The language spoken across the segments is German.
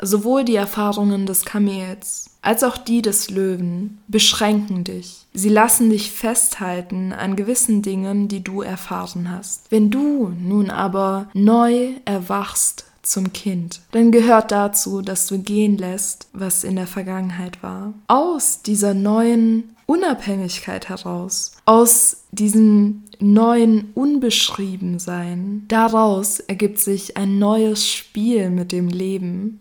Sowohl die Erfahrungen des Kamels als auch die des Löwen beschränken dich. Sie lassen dich festhalten an gewissen Dingen, die du erfahren hast. Wenn du nun aber neu erwachst zum Kind, dann gehört dazu, dass du gehen lässt, was in der Vergangenheit war. Aus dieser neuen Unabhängigkeit heraus, aus diesem neuen Unbeschriebensein, daraus ergibt sich ein neues Spiel mit dem Leben.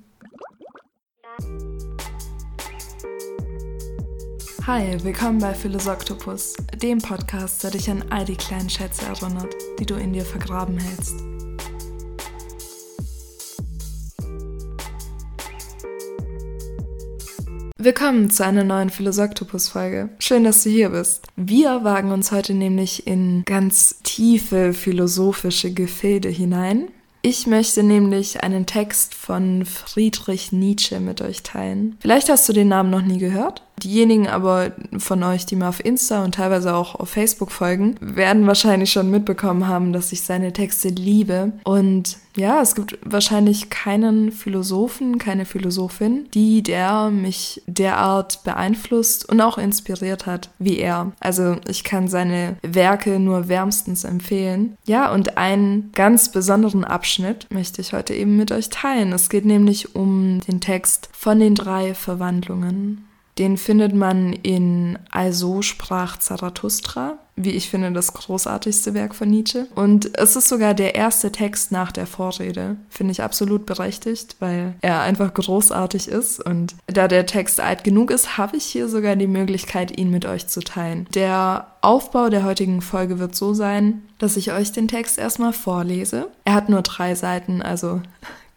Hi, willkommen bei Philosoktopus, dem Podcast, der dich an all die kleinen Schätze erinnert, die du in dir vergraben hältst. Willkommen zu einer neuen Philosoktopus-Folge. Schön, dass du hier bist. Wir wagen uns heute nämlich in ganz tiefe philosophische Gefilde hinein. Ich möchte nämlich einen Text von Friedrich Nietzsche mit euch teilen. Vielleicht hast du den Namen noch nie gehört. Diejenigen aber von euch, die mir auf Insta und teilweise auch auf Facebook folgen, werden wahrscheinlich schon mitbekommen haben, dass ich seine Texte liebe. Und ja, es gibt wahrscheinlich keinen Philosophen, keine Philosophin, die der mich derart beeinflusst und auch inspiriert hat wie er. Also ich kann seine Werke nur wärmstens empfehlen. Ja, und einen ganz besonderen Abschnitt möchte ich heute eben mit euch teilen. Es geht nämlich um den Text von den drei Verwandlungen. Den findet man in Also sprach Zarathustra, wie ich finde, das großartigste Werk von Nietzsche. Und es ist sogar der erste Text nach der Vorrede. Finde ich absolut berechtigt, weil er einfach großartig ist. Und da der Text alt genug ist, habe ich hier sogar die Möglichkeit, ihn mit euch zu teilen. Der Aufbau der heutigen Folge wird so sein, dass ich euch den Text erstmal vorlese. Er hat nur drei Seiten, also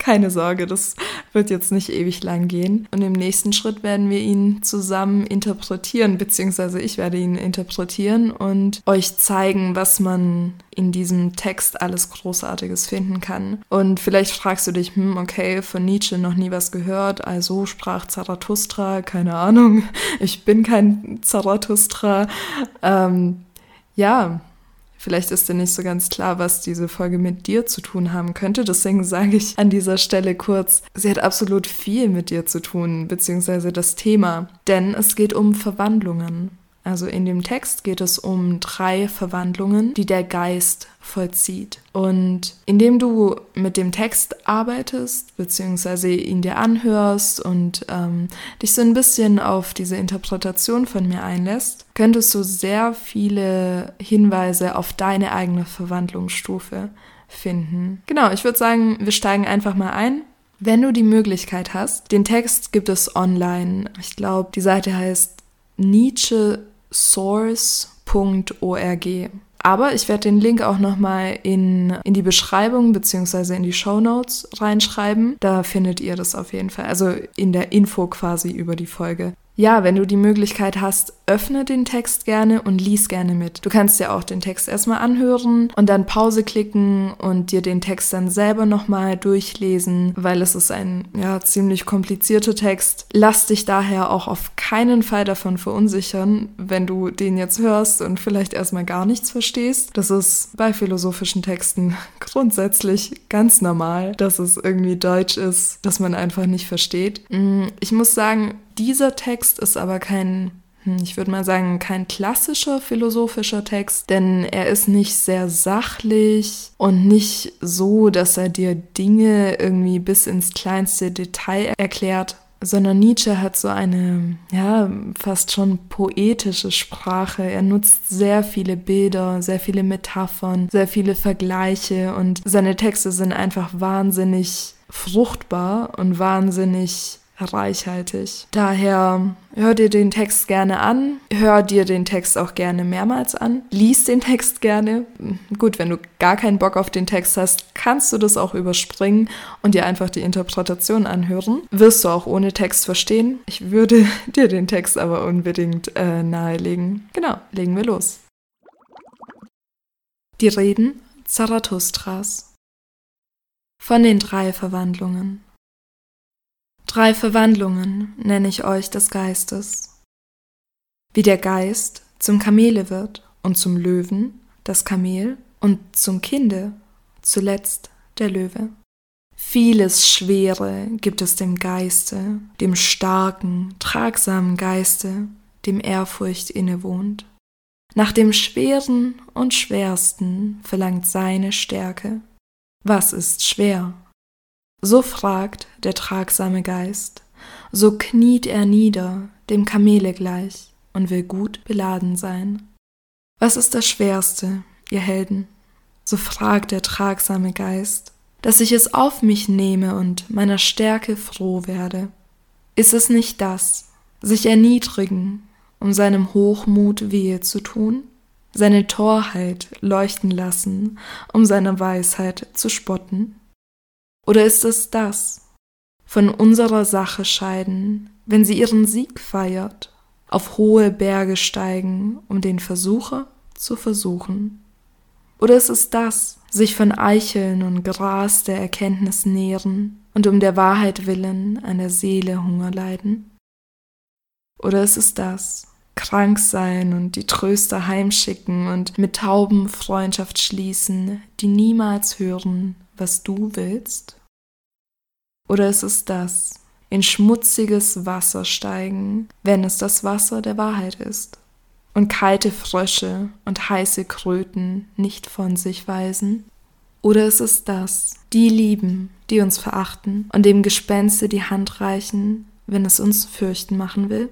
keine Sorge, das wird jetzt nicht ewig lang gehen. Und im nächsten Schritt werden wir ihn zusammen interpretieren, beziehungsweise ich werde ihn interpretieren und euch zeigen, was man in diesem Text alles Großartiges finden kann. Und vielleicht fragst du dich, hm, okay, von Nietzsche noch nie was gehört, also sprach Zarathustra, keine Ahnung, ich bin kein Zarathustra. Ähm, ja, Vielleicht ist dir nicht so ganz klar, was diese Folge mit dir zu tun haben könnte. Deswegen sage ich an dieser Stelle kurz, sie hat absolut viel mit dir zu tun, beziehungsweise das Thema. Denn es geht um Verwandlungen. Also in dem Text geht es um drei Verwandlungen, die der Geist vollzieht. Und indem du mit dem Text arbeitest, beziehungsweise ihn dir anhörst und ähm, dich so ein bisschen auf diese Interpretation von mir einlässt, könntest du sehr viele Hinweise auf deine eigene Verwandlungsstufe finden. Genau, ich würde sagen, wir steigen einfach mal ein. Wenn du die Möglichkeit hast, den Text gibt es online. Ich glaube, die Seite heißt Nietzsche source.org. Aber ich werde den Link auch nochmal in, in die Beschreibung beziehungsweise in die Show Notes reinschreiben. Da findet ihr das auf jeden Fall. Also in der Info quasi über die Folge ja, wenn du die Möglichkeit hast, öffne den Text gerne und lies gerne mit. Du kannst dir auch den Text erstmal anhören und dann Pause klicken und dir den Text dann selber nochmal durchlesen, weil es ist ein ja ziemlich komplizierter Text. Lass dich daher auch auf keinen Fall davon verunsichern, wenn du den jetzt hörst und vielleicht erstmal gar nichts verstehst. Das ist bei philosophischen Texten grundsätzlich ganz normal, dass es irgendwie Deutsch ist, dass man einfach nicht versteht. Mm, ich muss sagen, dieser Text ist aber kein, hm, ich würde mal sagen, kein klassischer philosophischer Text, denn er ist nicht sehr sachlich und nicht so, dass er dir Dinge irgendwie bis ins kleinste Detail erklärt, sondern Nietzsche hat so eine, ja, fast schon poetische Sprache. Er nutzt sehr viele Bilder, sehr viele Metaphern, sehr viele Vergleiche und seine Texte sind einfach wahnsinnig fruchtbar und wahnsinnig reichhaltig. Daher hör dir den Text gerne an, hör dir den Text auch gerne mehrmals an, lies den Text gerne. Gut, wenn du gar keinen Bock auf den Text hast, kannst du das auch überspringen und dir einfach die Interpretation anhören. Wirst du auch ohne Text verstehen. Ich würde dir den Text aber unbedingt äh, nahelegen. Genau, legen wir los. Die Reden Zarathustras von den drei Verwandlungen. Drei Verwandlungen nenne ich euch des Geistes. Wie der Geist zum Kamele wird und zum Löwen das Kamel und zum Kinde zuletzt der Löwe. Vieles Schwere gibt es dem Geiste, dem starken, tragsamen Geiste, dem Ehrfurcht innewohnt. Nach dem Schweren und Schwersten verlangt seine Stärke. Was ist schwer? So fragt der tragsame Geist, so kniet er nieder, dem Kamele gleich, und will gut beladen sein. Was ist das Schwerste, ihr Helden? So fragt der tragsame Geist, dass ich es auf mich nehme und meiner Stärke froh werde. Ist es nicht das, sich erniedrigen, um seinem Hochmut wehe zu tun? Seine Torheit leuchten lassen, um seiner Weisheit zu spotten? Oder ist es das, von unserer Sache scheiden, wenn sie ihren Sieg feiert, auf hohe Berge steigen, um den Versucher zu versuchen? Oder ist es das, sich von Eicheln und Gras der Erkenntnis nähren und um der Wahrheit willen an der Seele Hunger leiden? Oder ist es das, krank sein und die Tröster heimschicken und mit Tauben Freundschaft schließen, die niemals hören, was du willst? Oder ist es das, in schmutziges Wasser steigen, wenn es das Wasser der Wahrheit ist? Und kalte Frösche und heiße Kröten nicht von sich weisen? Oder ist es das, die lieben, die uns verachten und dem Gespenste die Hand reichen, wenn es uns fürchten machen will?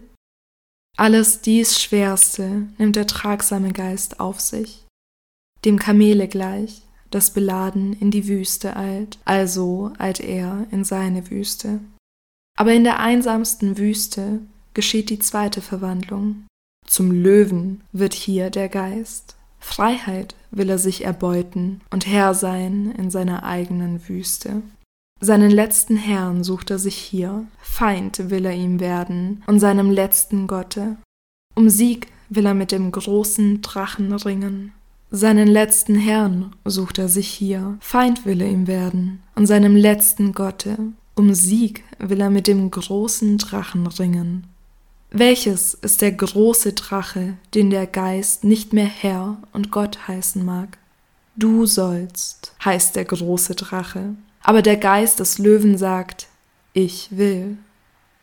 Alles dies Schwerste nimmt der tragsame Geist auf sich, dem Kamele gleich, das beladen in die Wüste eilt, also eilt er in seine Wüste. Aber in der einsamsten Wüste geschieht die zweite Verwandlung. Zum Löwen wird hier der Geist. Freiheit will er sich erbeuten und Herr sein in seiner eigenen Wüste. Seinen letzten Herrn sucht er sich hier, Feind will er ihm werden und seinem letzten Gotte. Um Sieg will er mit dem großen Drachen ringen. Seinen letzten Herrn sucht er sich hier, Feind will er ihm werden und seinem letzten Gotte. Um Sieg will er mit dem großen Drachen ringen. Welches ist der große Drache, den der Geist nicht mehr Herr und Gott heißen mag? Du sollst, heißt der große Drache, aber der Geist des Löwen sagt, ich will.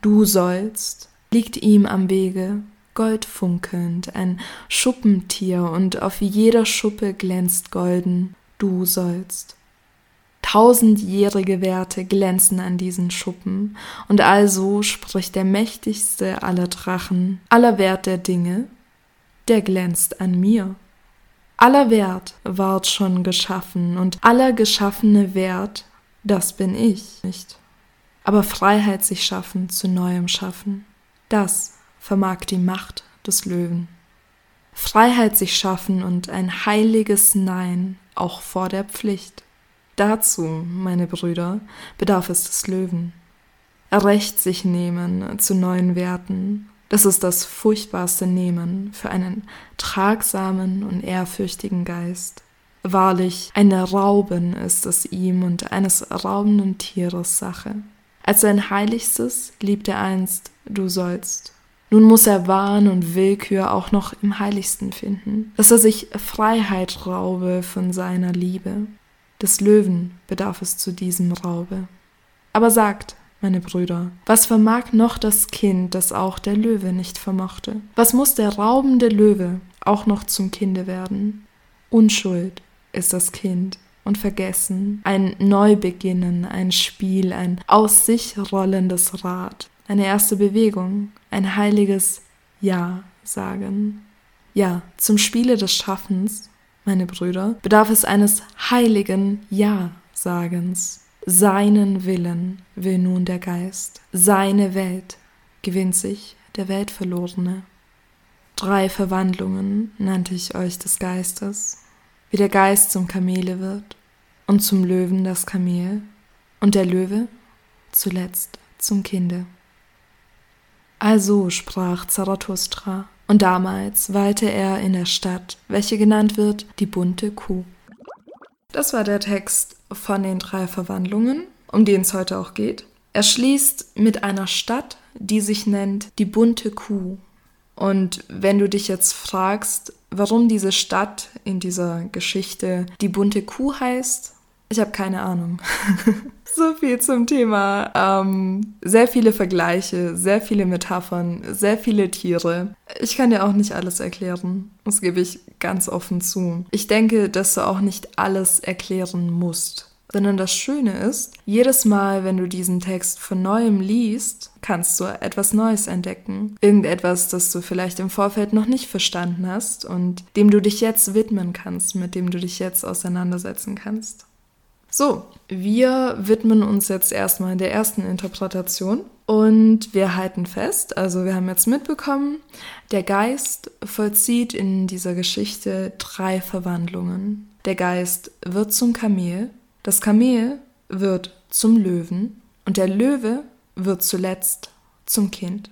Du sollst, liegt ihm am Wege, goldfunkelnd, ein Schuppentier, und auf jeder Schuppe glänzt golden, du sollst. Tausendjährige Werte glänzen an diesen Schuppen, und also spricht der mächtigste aller Drachen, aller Wert der Dinge, der glänzt an mir. Aller Wert ward schon geschaffen, und aller geschaffene Wert das bin ich nicht. Aber Freiheit sich schaffen zu neuem Schaffen, das vermag die Macht des Löwen. Freiheit sich schaffen und ein heiliges Nein auch vor der Pflicht. Dazu, meine Brüder, bedarf es des Löwen. Recht sich nehmen zu neuen Werten, das ist das furchtbarste Nehmen für einen tragsamen und ehrfürchtigen Geist. Wahrlich, eine Rauben ist es ihm und eines raubenden Tieres Sache. Als sein Heiligstes liebt er einst, du sollst. Nun muss er Wahn und Willkür auch noch im Heiligsten finden, dass er sich Freiheit raube von seiner Liebe. Des Löwen bedarf es zu diesem Raube. Aber sagt, meine Brüder, was vermag noch das Kind, das auch der Löwe nicht vermochte? Was muss der raubende Löwe auch noch zum Kinde werden? Unschuld, ist das Kind und vergessen, ein Neubeginnen, ein Spiel, ein aus sich rollendes Rad, eine erste Bewegung, ein heiliges Ja sagen. Ja, zum Spiele des Schaffens, meine Brüder, bedarf es eines heiligen Ja-Sagens. Seinen Willen will nun der Geist, seine Welt gewinnt sich der Weltverlorene. Drei Verwandlungen nannte ich euch des Geistes, wie der Geist zum Kamele wird und zum Löwen das Kamel und der Löwe zuletzt zum Kinde. Also sprach Zarathustra, und damals weilte er in der Stadt, welche genannt wird die bunte Kuh. Das war der Text von den drei Verwandlungen, um die es heute auch geht. Er schließt mit einer Stadt, die sich nennt die bunte Kuh. Und wenn du dich jetzt fragst, warum diese Stadt in dieser Geschichte die bunte Kuh heißt, Ich habe keine Ahnung. so viel zum Thema. Ähm, sehr viele Vergleiche, sehr viele Metaphern, sehr viele Tiere. Ich kann dir auch nicht alles erklären. Das gebe ich ganz offen zu. Ich denke, dass du auch nicht alles erklären musst. Sondern das Schöne ist, jedes Mal, wenn du diesen Text von neuem liest, kannst du etwas Neues entdecken. Irgendetwas, das du vielleicht im Vorfeld noch nicht verstanden hast und dem du dich jetzt widmen kannst, mit dem du dich jetzt auseinandersetzen kannst. So, wir widmen uns jetzt erstmal der ersten Interpretation und wir halten fest, also wir haben jetzt mitbekommen, der Geist vollzieht in dieser Geschichte drei Verwandlungen. Der Geist wird zum Kamel, das Kamel wird zum Löwen und der Löwe wird zuletzt zum Kind.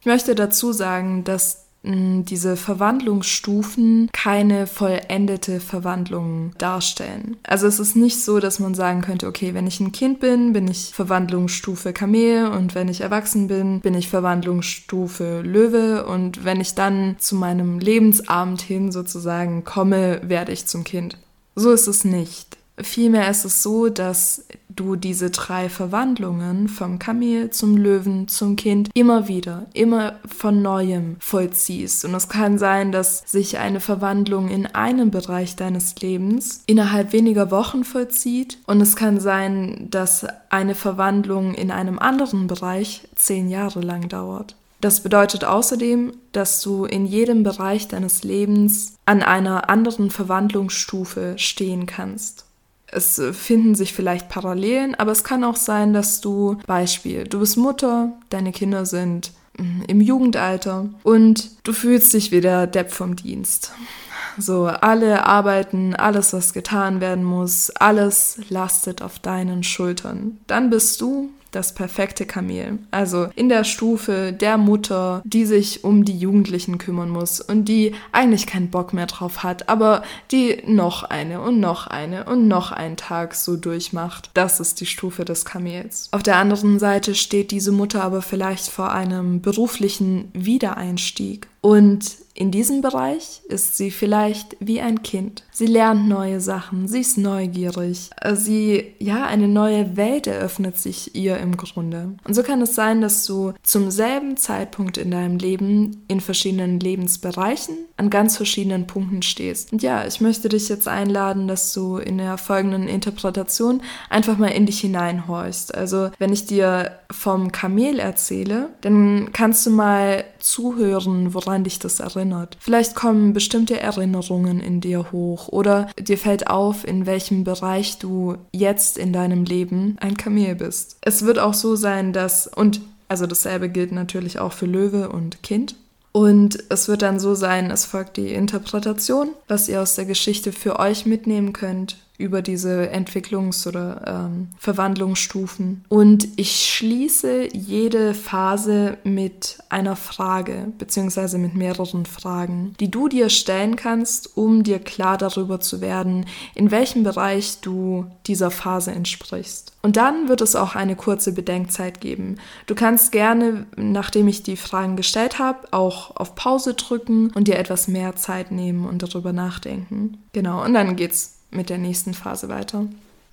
Ich möchte dazu sagen, dass diese Verwandlungsstufen keine vollendete Verwandlung darstellen. Also es ist nicht so, dass man sagen könnte, okay, wenn ich ein Kind bin, bin ich Verwandlungsstufe Kamel und wenn ich erwachsen bin, bin ich Verwandlungsstufe Löwe und wenn ich dann zu meinem Lebensabend hin sozusagen komme, werde ich zum Kind. So ist es nicht. Vielmehr ist es so, dass du diese drei Verwandlungen vom Kamel zum Löwen zum Kind immer wieder, immer von neuem vollziehst. Und es kann sein, dass sich eine Verwandlung in einem Bereich deines Lebens innerhalb weniger Wochen vollzieht. Und es kann sein, dass eine Verwandlung in einem anderen Bereich zehn Jahre lang dauert. Das bedeutet außerdem, dass du in jedem Bereich deines Lebens an einer anderen Verwandlungsstufe stehen kannst. Es finden sich vielleicht Parallelen, aber es kann auch sein, dass du, Beispiel, du bist Mutter, deine Kinder sind mm, im Jugendalter und du fühlst dich wie der Depp vom Dienst. So, alle arbeiten, alles, was getan werden muss, alles lastet auf deinen Schultern. Dann bist du das perfekte Kamel. Also in der Stufe der Mutter, die sich um die Jugendlichen kümmern muss und die eigentlich keinen Bock mehr drauf hat, aber die noch eine und noch eine und noch einen Tag so durchmacht. Das ist die Stufe des Kamels. Auf der anderen Seite steht diese Mutter aber vielleicht vor einem beruflichen Wiedereinstieg und in diesem Bereich ist sie vielleicht wie ein Kind. Sie lernt neue Sachen, sie ist neugierig, sie, ja, eine neue Welt eröffnet sich ihr im Grunde. Und so kann es sein, dass du zum selben Zeitpunkt in deinem Leben in verschiedenen Lebensbereichen an ganz verschiedenen Punkten stehst. Und ja, ich möchte dich jetzt einladen, dass du in der folgenden Interpretation einfach mal in dich hineinhorchst. Also, wenn ich dir vom Kamel erzähle, dann kannst du mal zuhören, woran dich das erinnert erinnert. Vielleicht kommen bestimmte Erinnerungen in dir hoch oder dir fällt auf, in welchem Bereich du jetzt in deinem Leben ein Kamel bist. Es wird auch so sein, dass, und also dasselbe gilt natürlich auch für Löwe und Kind. Und es wird dann so sein, es folgt die Interpretation, was ihr aus der Geschichte für euch mitnehmen könnt über diese Entwicklungs- oder ähm, Verwandlungsstufen. Und ich schließe jede Phase mit einer Frage, beziehungsweise mit mehreren Fragen, die du dir stellen kannst, um dir klar darüber zu werden, in welchem Bereich du dieser Phase entsprichst. Und dann wird es auch eine kurze Bedenkzeit geben. Du kannst gerne, nachdem ich die Fragen gestellt habe, auch auf Pause drücken und dir etwas mehr Zeit nehmen und darüber nachdenken. Genau, und dann geht's mit der nächsten Phase weiter.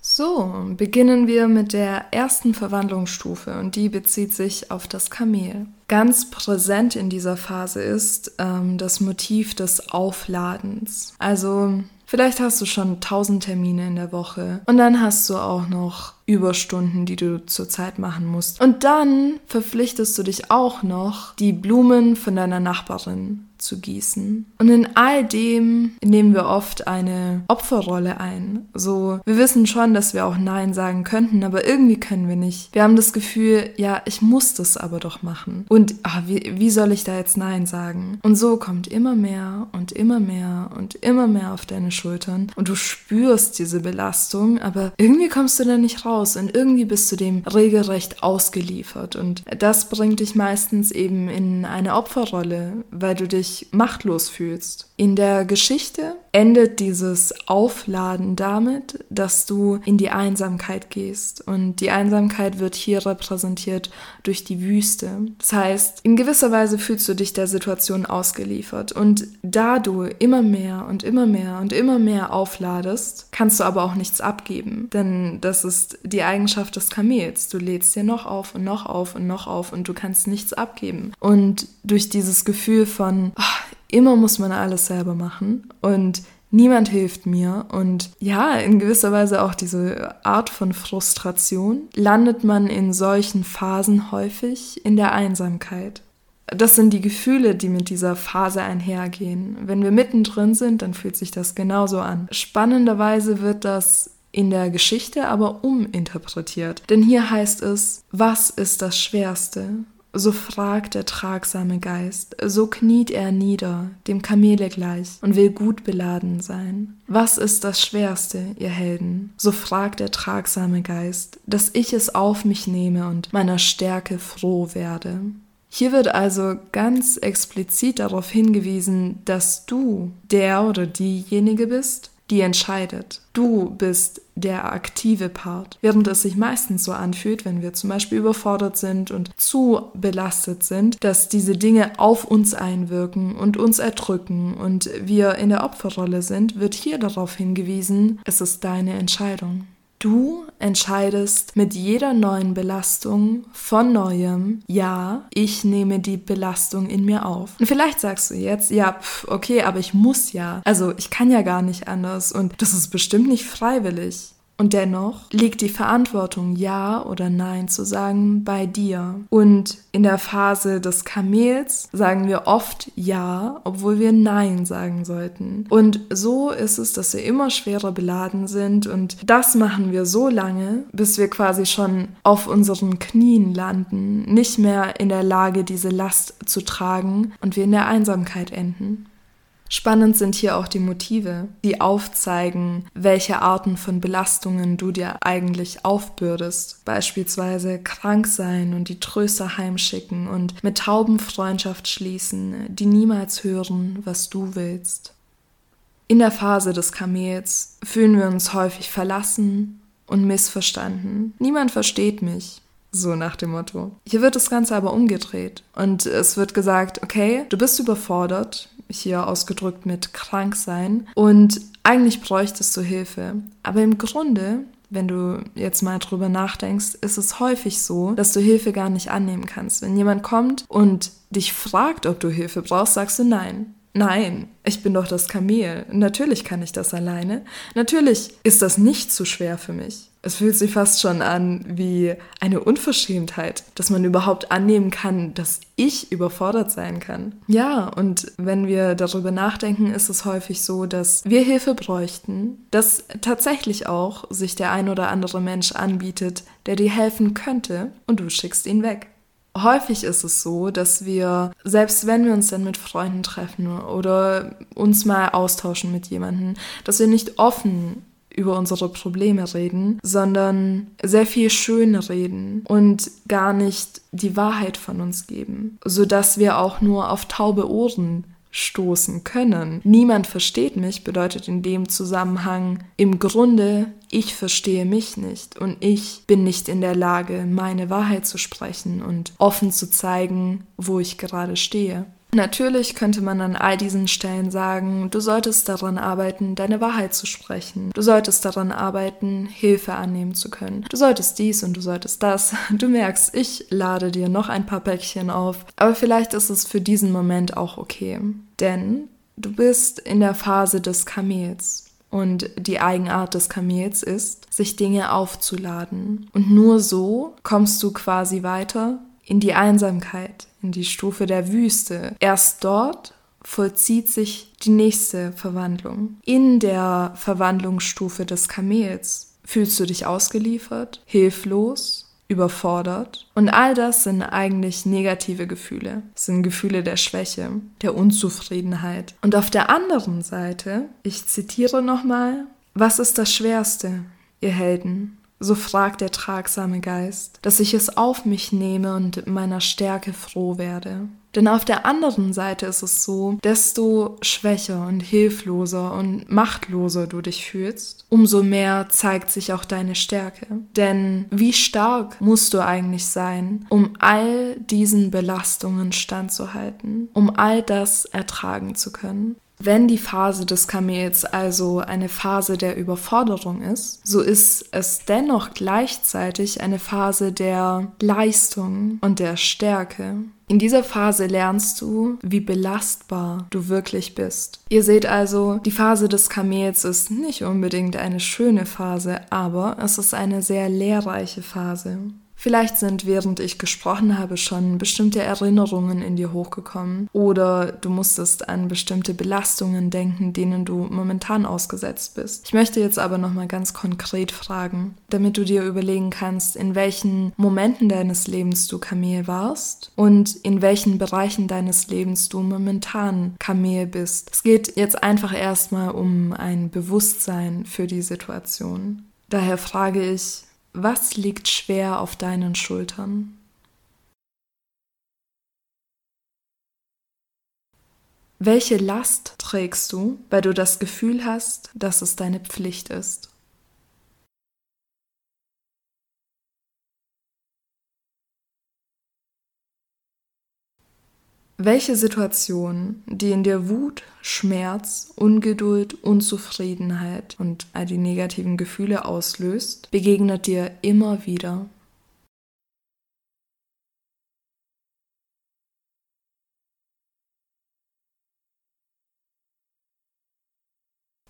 So, beginnen wir mit der ersten Verwandlungsstufe und die bezieht sich auf das Kamel. Ganz präsent in dieser Phase ist ähm, das Motiv des Aufladens. Also vielleicht hast du schon tausend Termine in der Woche und dann hast du auch noch Überstunden, die du zurzeit machen musst. Und dann verpflichtest du dich auch noch, die Blumen von deiner Nachbarin zu gießen. Und in all dem nehmen wir oft eine Opferrolle ein. So, wir wissen schon, dass wir auch Nein sagen könnten, aber irgendwie können wir nicht. Wir haben das Gefühl, ja, ich muss das aber doch machen. Und ach, wie, wie soll ich da jetzt Nein sagen? Und so kommt immer mehr und immer mehr und immer mehr auf deine Schultern und du spürst diese Belastung, aber irgendwie kommst du da nicht raus und irgendwie bist du dem regelrecht ausgeliefert. Und das bringt dich meistens eben in eine Opferrolle, weil du dich machtlos fühlst. In der Geschichte endet dieses Aufladen damit, dass du in die Einsamkeit gehst. Und die Einsamkeit wird hier repräsentiert durch die Wüste. Das heißt, in gewisser Weise fühlst du dich der Situation ausgeliefert. Und da du immer mehr und immer mehr und immer mehr aufladest, kannst du aber auch nichts abgeben. Denn das ist die Eigenschaft des Kamels. Du lädst dir noch auf und noch auf und noch auf und du kannst nichts abgeben. Und durch dieses Gefühl von, ach, immer muss man alles selber machen und niemand hilft mir und ja, in gewisser Weise auch diese Art von Frustration, landet man in solchen Phasen häufig in der Einsamkeit. Das sind die Gefühle, die mit dieser Phase einhergehen. Wenn wir mittendrin sind, dann fühlt sich das genauso an. Spannenderweise wird das in der Geschichte aber uminterpretiert. Denn hier heißt es, was ist das Schwerste? So fragt der tragsame Geist, so kniet er nieder, dem Kamele gleich, und will gut beladen sein. Was ist das Schwerste, ihr Helden? So fragt der tragsame Geist, dass ich es auf mich nehme und meiner Stärke froh werde. Hier wird also ganz explizit darauf hingewiesen, dass du der oder diejenige bist, die entscheidet. Du bist der aktive Part. Während es sich meistens so anfühlt, wenn wir zum Beispiel überfordert sind und zu belastet sind, dass diese Dinge auf uns einwirken und uns erdrücken und wir in der Opferrolle sind, wird hier darauf hingewiesen, es ist deine Entscheidung. Du entscheidest mit jeder neuen Belastung von neuem, ja, ich nehme die Belastung in mir auf. Und vielleicht sagst du jetzt, ja, pf, okay, aber ich muss ja. Also ich kann ja gar nicht anders und das ist bestimmt nicht freiwillig. Und dennoch liegt die Verantwortung, Ja oder Nein zu sagen, bei dir. Und in der Phase des Kamels sagen wir oft Ja, obwohl wir Nein sagen sollten. Und so ist es, dass wir immer schwerer beladen sind. Und das machen wir so lange, bis wir quasi schon auf unseren Knien landen, nicht mehr in der Lage, diese Last zu tragen und wir in der Einsamkeit enden. Spannend sind hier auch die Motive, die aufzeigen, welche Arten von Belastungen du dir eigentlich aufbürdest. Beispielsweise krank sein und die Tröster heimschicken und mit Tauben Freundschaft schließen, die niemals hören, was du willst. In der Phase des Kamels fühlen wir uns häufig verlassen und missverstanden. Niemand versteht mich. So nach dem Motto. Hier wird das Ganze aber umgedreht und es wird gesagt, okay, du bist überfordert, hier ausgedrückt mit krank sein und eigentlich bräuchtest du Hilfe. Aber im Grunde, wenn du jetzt mal drüber nachdenkst, ist es häufig so, dass du Hilfe gar nicht annehmen kannst. Wenn jemand kommt und dich fragt, ob du Hilfe brauchst, sagst du nein. Nein, ich bin doch das Kamel. Natürlich kann ich das alleine. Natürlich ist das nicht zu schwer für mich. Es fühlt sich fast schon an wie eine Unverschämtheit, dass man überhaupt annehmen kann, dass ich überfordert sein kann. Ja, und wenn wir darüber nachdenken, ist es häufig so, dass wir Hilfe bräuchten, dass tatsächlich auch sich der ein oder andere Mensch anbietet, der dir helfen könnte und du schickst ihn weg. Häufig ist es so, dass wir, selbst wenn wir uns dann mit Freunden treffen oder uns mal austauschen mit jemandem, dass wir nicht offen über unsere Probleme reden, sondern sehr viel schön reden und gar nicht die Wahrheit von uns geben, sodass wir auch nur auf taube Ohren stoßen können. Niemand versteht mich bedeutet in dem Zusammenhang im Grunde, ich verstehe mich nicht und ich bin nicht in der Lage, meine Wahrheit zu sprechen und offen zu zeigen, wo ich gerade stehe. Natürlich könnte man an all diesen Stellen sagen, du solltest daran arbeiten, deine Wahrheit zu sprechen. Du solltest daran arbeiten, Hilfe annehmen zu können. Du solltest dies und du solltest das. Du merkst, ich lade dir noch ein paar Päckchen auf. Aber vielleicht ist es für diesen Moment auch okay. Denn du bist in der Phase des Kamels. Und die Eigenart des Kamels ist, sich Dinge aufzuladen. Und nur so kommst du quasi weiter in die Einsamkeit, in die Stufe der Wüste. Erst dort vollzieht sich die nächste Verwandlung. In der Verwandlungsstufe des Kamels fühlst du dich ausgeliefert, hilflos, überfordert. Und all das sind eigentlich negative Gefühle. Das sind Gefühle der Schwäche, der Unzufriedenheit. Und auf der anderen Seite, ich zitiere nochmal, was ist das Schwerste, ihr Helden? So fragt der tragsame Geist, dass ich es auf mich nehme und meiner Stärke froh werde. Denn auf der anderen Seite ist es so, desto schwächer und hilfloser und machtloser du dich fühlst, umso mehr zeigt sich auch deine Stärke. Denn wie stark musst du eigentlich sein, um all diesen Belastungen standzuhalten, um all das ertragen zu können? Wenn die Phase des Kamels also eine Phase der Überforderung ist, so ist es dennoch gleichzeitig eine Phase der Leistung und der Stärke. In dieser Phase lernst du, wie belastbar du wirklich bist. Ihr seht also, die Phase des Kamels ist nicht unbedingt eine schöne Phase, aber es ist eine sehr lehrreiche Phase. Vielleicht sind während ich gesprochen habe schon bestimmte Erinnerungen in dir hochgekommen oder du musstest an bestimmte Belastungen denken, denen du momentan ausgesetzt bist. Ich möchte jetzt aber noch mal ganz konkret fragen, damit du dir überlegen kannst, in welchen Momenten deines Lebens du Kamel warst und in welchen Bereichen deines Lebens du momentan Kamel bist. Es geht jetzt einfach erstmal um ein Bewusstsein für die Situation. Daher frage ich, was liegt schwer auf deinen Schultern? Welche Last trägst du, weil du das Gefühl hast, dass es deine Pflicht ist? Welche Situation, die in dir Wut, Schmerz, Ungeduld, Unzufriedenheit und all die negativen Gefühle auslöst, begegnet dir immer wieder?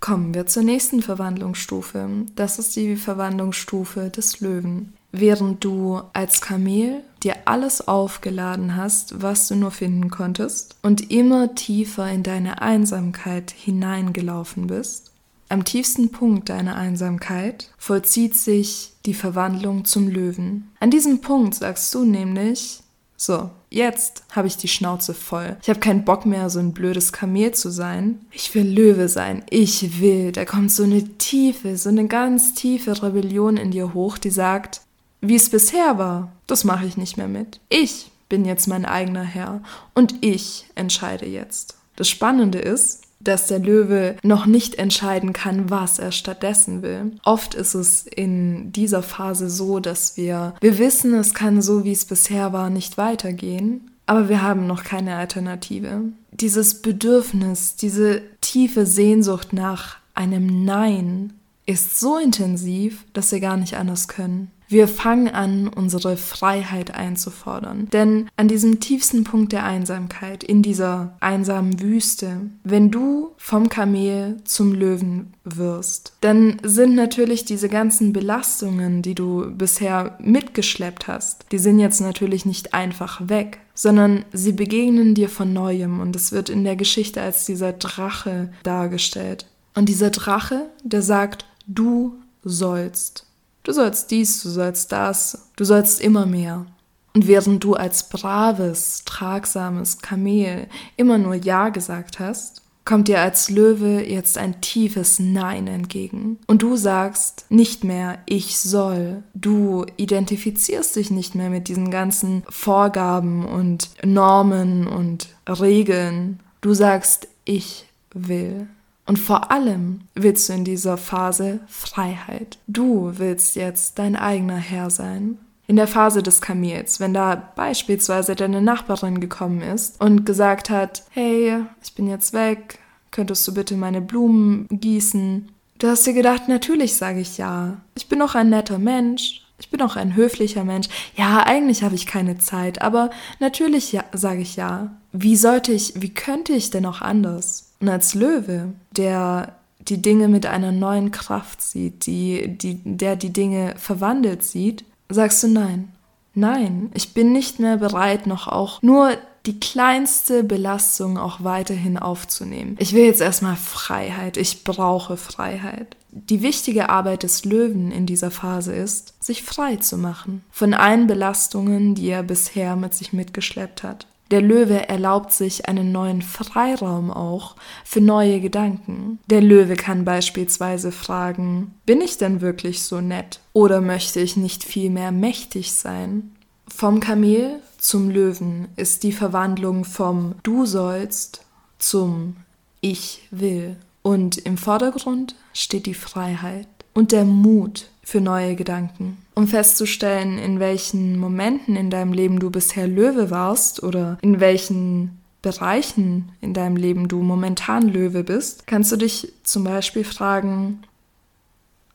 Kommen wir zur nächsten Verwandlungsstufe. Das ist die Verwandlungsstufe des Löwen. Während du als Kamel dir alles aufgeladen hast, was du nur finden konntest, und immer tiefer in deine Einsamkeit hineingelaufen bist, am tiefsten Punkt deiner Einsamkeit vollzieht sich die Verwandlung zum Löwen. An diesem Punkt sagst du nämlich, so, jetzt habe ich die Schnauze voll. Ich habe keinen Bock mehr, so ein blödes Kamel zu sein. Ich will Löwe sein. Ich will. Da kommt so eine tiefe, so eine ganz tiefe Rebellion in dir hoch, die sagt, wie es bisher war, das mache ich nicht mehr mit. Ich bin jetzt mein eigener Herr und ich entscheide jetzt. Das Spannende ist, dass der Löwe noch nicht entscheiden kann, was er stattdessen will. Oft ist es in dieser Phase so, dass wir, wir wissen, es kann so, wie es bisher war, nicht weitergehen, aber wir haben noch keine Alternative. Dieses Bedürfnis, diese tiefe Sehnsucht nach einem Nein ist so intensiv, dass wir gar nicht anders können. Wir fangen an, unsere Freiheit einzufordern. Denn an diesem tiefsten Punkt der Einsamkeit, in dieser einsamen Wüste, wenn du vom Kamel zum Löwen wirst, dann sind natürlich diese ganzen Belastungen, die du bisher mitgeschleppt hast, die sind jetzt natürlich nicht einfach weg, sondern sie begegnen dir von neuem und es wird in der Geschichte als dieser Drache dargestellt. Und dieser Drache, der sagt, du sollst. Du sollst dies, du sollst das, du sollst immer mehr. Und während du als braves, tragsames Kamel immer nur Ja gesagt hast, kommt dir als Löwe jetzt ein tiefes Nein entgegen. Und du sagst nicht mehr, ich soll. Du identifizierst dich nicht mehr mit diesen ganzen Vorgaben und Normen und Regeln. Du sagst, ich will. Und vor allem willst du in dieser Phase Freiheit. Du willst jetzt dein eigener Herr sein. In der Phase des Kamels, wenn da beispielsweise deine Nachbarin gekommen ist und gesagt hat, hey, ich bin jetzt weg, könntest du bitte meine Blumen gießen? Du hast dir gedacht, natürlich sage ich ja. Ich bin auch ein netter Mensch. Ich bin auch ein höflicher Mensch. Ja, eigentlich habe ich keine Zeit, aber natürlich ja, sage ich ja. Wie sollte ich, wie könnte ich denn auch anders? Und als Löwe, der die Dinge mit einer neuen Kraft sieht, die, die, der die Dinge verwandelt sieht, sagst du nein. Nein, ich bin nicht mehr bereit, noch auch nur die kleinste Belastung auch weiterhin aufzunehmen. Ich will jetzt erstmal Freiheit. Ich brauche Freiheit. Die wichtige Arbeit des Löwen in dieser Phase ist, sich frei zu machen von allen Belastungen, die er bisher mit sich mitgeschleppt hat. Der Löwe erlaubt sich einen neuen Freiraum auch für neue Gedanken. Der Löwe kann beispielsweise fragen, bin ich denn wirklich so nett? Oder möchte ich nicht vielmehr mächtig sein? Vom Kamel zum Löwen ist die Verwandlung vom Du sollst zum Ich will. Und im Vordergrund steht die Freiheit und der Mut für neue Gedanken. Um festzustellen, in welchen Momenten in deinem Leben du bisher Löwe warst oder in welchen Bereichen in deinem Leben du momentan Löwe bist, kannst du dich zum Beispiel fragen,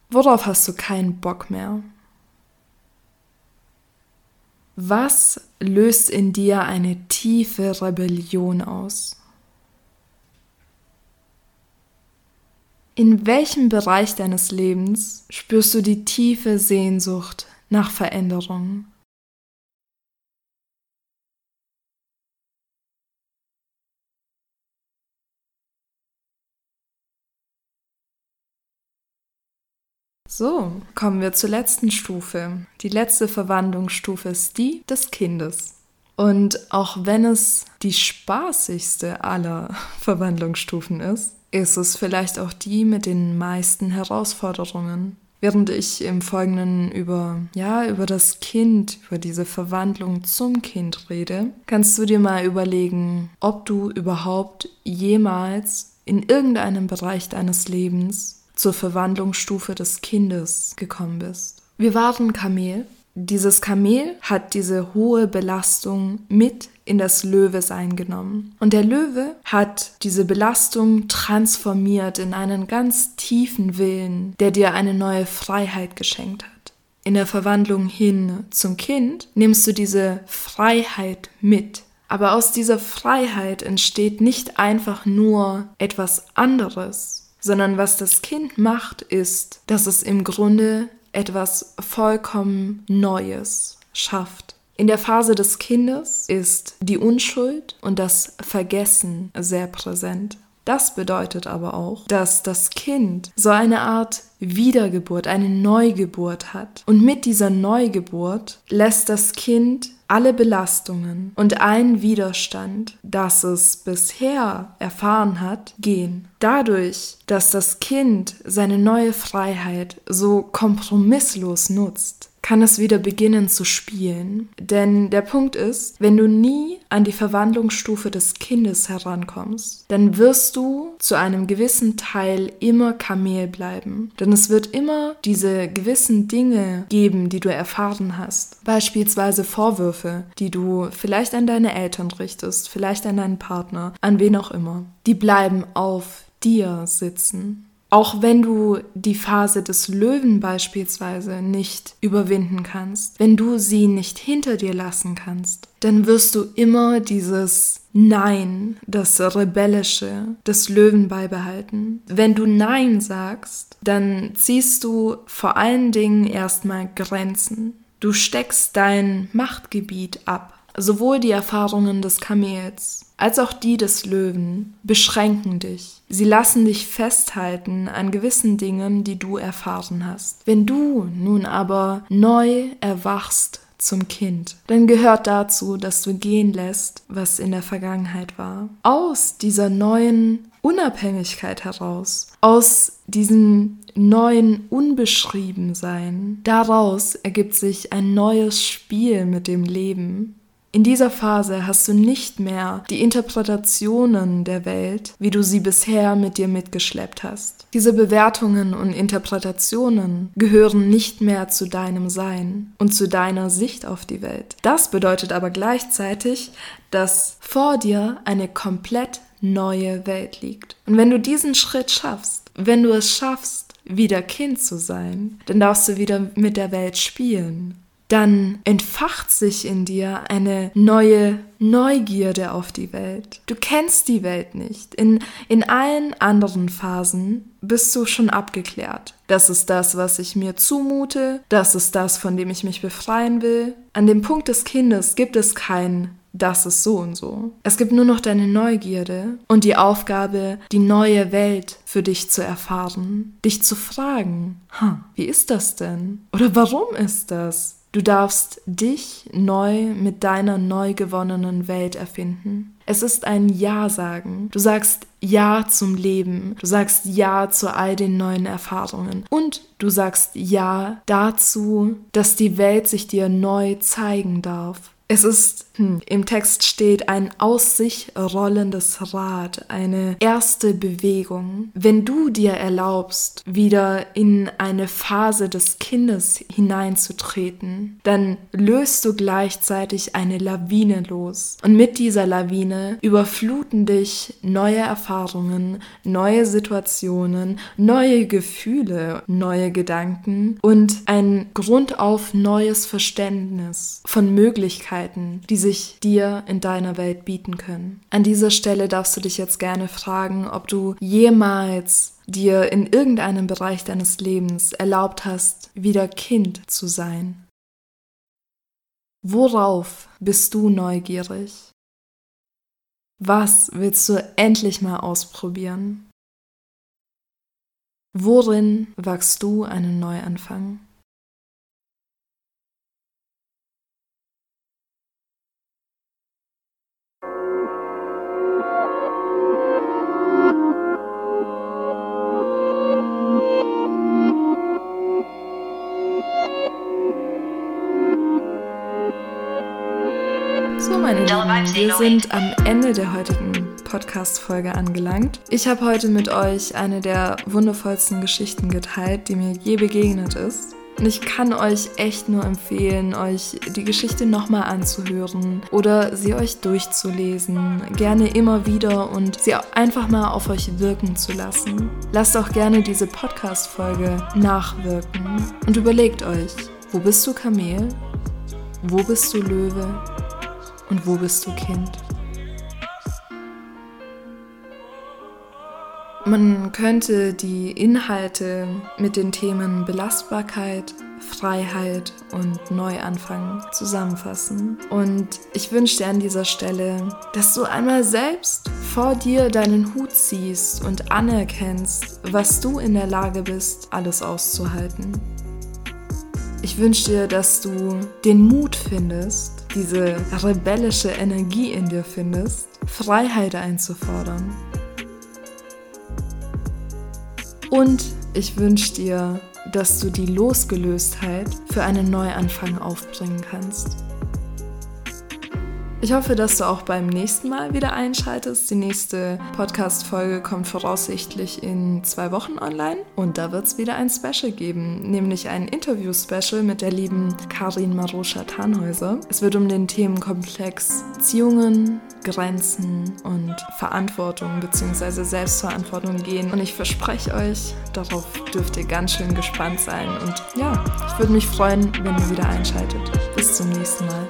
worauf hast du keinen Bock mehr? Was löst in dir eine tiefe Rebellion aus? In welchem Bereich deines Lebens spürst du die tiefe Sehnsucht nach Veränderung? So, kommen wir zur letzten Stufe. Die letzte Verwandlungsstufe ist die des Kindes. Und auch wenn es die spaßigste aller Verwandlungsstufen ist, ist es vielleicht auch die mit den meisten Herausforderungen. Während ich im Folgenden über, ja, über das Kind, über diese Verwandlung zum Kind rede, kannst du dir mal überlegen, ob du überhaupt jemals in irgendeinem Bereich deines Lebens zur Verwandlungsstufe des Kindes gekommen bist. Wir waren Kamel dieses Kamel hat diese hohe Belastung mit in das Löwesein genommen. Und der Löwe hat diese Belastung transformiert in einen ganz tiefen Willen, der dir eine neue Freiheit geschenkt hat. In der Verwandlung hin zum Kind nimmst du diese Freiheit mit. Aber aus dieser Freiheit entsteht nicht einfach nur etwas anderes, sondern was das Kind macht, ist, dass es im Grunde etwas vollkommen Neues schafft. In der Phase des Kindes ist die Unschuld und das Vergessen sehr präsent. Das bedeutet aber auch, dass das Kind so eine Art Wiedergeburt, eine Neugeburt hat. Und mit dieser Neugeburt lässt das Kind alle Belastungen und allen Widerstand, das es bisher erfahren hat, gehen. Dadurch, dass das Kind seine neue Freiheit so kompromisslos nutzt, kann es wieder beginnen zu spielen. Denn der Punkt ist, wenn du nie an die Verwandlungsstufe des Kindes herankommst, dann wirst du zu einem gewissen Teil immer Kamel bleiben. Denn es wird immer diese gewissen Dinge geben, die du erfahren hast. Beispielsweise Vorwürfe, die du vielleicht an deine Eltern richtest, vielleicht an deinen Partner, an wen auch immer. Die bleiben auf dir sitzen. Auch wenn du die Phase des Löwen beispielsweise nicht überwinden kannst, wenn du sie nicht hinter dir lassen kannst, dann wirst du immer dieses Nein, das Rebellische des Löwen beibehalten. Wenn du Nein sagst, dann ziehst du vor allen Dingen erstmal Grenzen. Du steckst dein Machtgebiet ab. Sowohl die Erfahrungen des Kamels als auch die des Löwen beschränken dich. Sie lassen dich festhalten an gewissen Dingen, die du erfahren hast. Wenn du nun aber neu erwachst zum Kind, dann gehört dazu, dass du gehen lässt, was in der Vergangenheit war. Aus dieser neuen Unabhängigkeit heraus, aus diesem neuen Unbeschriebensein, daraus ergibt sich ein neues Spiel mit dem Leben, in dieser Phase hast du nicht mehr die Interpretationen der Welt, wie du sie bisher mit dir mitgeschleppt hast. Diese Bewertungen und Interpretationen gehören nicht mehr zu deinem Sein und zu deiner Sicht auf die Welt. Das bedeutet aber gleichzeitig, dass vor dir eine komplett neue Welt liegt. Und wenn du diesen Schritt schaffst, wenn du es schaffst, wieder Kind zu sein, dann darfst du wieder mit der Welt spielen dann entfacht sich in dir eine neue Neugierde auf die Welt. Du kennst die Welt nicht. In, in allen anderen Phasen bist du schon abgeklärt. Das ist das, was ich mir zumute, das ist das, von dem ich mich befreien will. An dem Punkt des Kindes gibt es kein das ist so und so. Es gibt nur noch deine Neugierde und die Aufgabe, die neue Welt für dich zu erfahren, dich zu fragen, huh, wie ist das denn? Oder warum ist das? Du darfst dich neu mit deiner neu gewonnenen Welt erfinden. Es ist ein Ja sagen. Du sagst Ja zum Leben. Du sagst Ja zu all den neuen Erfahrungen. Und du sagst Ja dazu, dass die Welt sich dir neu zeigen darf. Es ist, hm, im Text steht ein aus sich rollendes Rad, eine erste Bewegung. Wenn du dir erlaubst, wieder in eine Phase des Kindes hineinzutreten, dann löst du gleichzeitig eine Lawine los. Und mit dieser Lawine überfluten dich neue Erfahrungen, neue Situationen, neue Gefühle, neue Gedanken und ein grundauf neues Verständnis von Möglichkeiten Möglichkeiten, die sich dir in deiner Welt bieten können. An dieser Stelle darfst du dich jetzt gerne fragen, ob du jemals dir in irgendeinem Bereich deines Lebens erlaubt hast, wieder Kind zu sein. Worauf bist du neugierig? Was willst du endlich mal ausprobieren? Worin wagst du einen Neuanfang? Meine Lieben, wir sind am Ende der heutigen Podcast-Folge angelangt. Ich habe heute mit euch eine der wundervollsten Geschichten geteilt, die mir je begegnet ist. Und ich kann euch echt nur empfehlen, euch die Geschichte nochmal anzuhören oder sie euch durchzulesen. Gerne immer wieder und sie einfach mal auf euch wirken zu lassen. Lasst auch gerne diese Podcast-Folge nachwirken und überlegt euch, wo bist du Kamel? Wo bist du Löwe? Und wo bist du Kind? Man könnte die Inhalte mit den Themen Belastbarkeit, Freiheit und Neuanfang zusammenfassen. Und ich wünsche dir an dieser Stelle, dass du einmal selbst vor dir deinen Hut ziehst und anerkennst, was du in der Lage bist, alles auszuhalten. Ich wünsche dir, dass du den Mut findest, diese rebellische Energie in dir findest, Freiheit einzufordern. Und ich wünsche dir, dass du die Losgelöstheit für einen Neuanfang aufbringen kannst. Ich hoffe, dass du auch beim nächsten Mal wieder einschaltest. Die nächste Podcast-Folge kommt voraussichtlich in zwei Wochen online und da wird es wieder ein Special geben, nämlich ein Interview-Special mit der lieben Karin Maroscha Tannhäuser. Es wird um den Themenkomplex Beziehungen, Grenzen und Verantwortung bzw. Selbstverantwortung gehen. Und ich verspreche euch, darauf dürft ihr ganz schön gespannt sein. Und ja, ich würde mich freuen, wenn ihr wieder einschaltet. Bis zum nächsten Mal.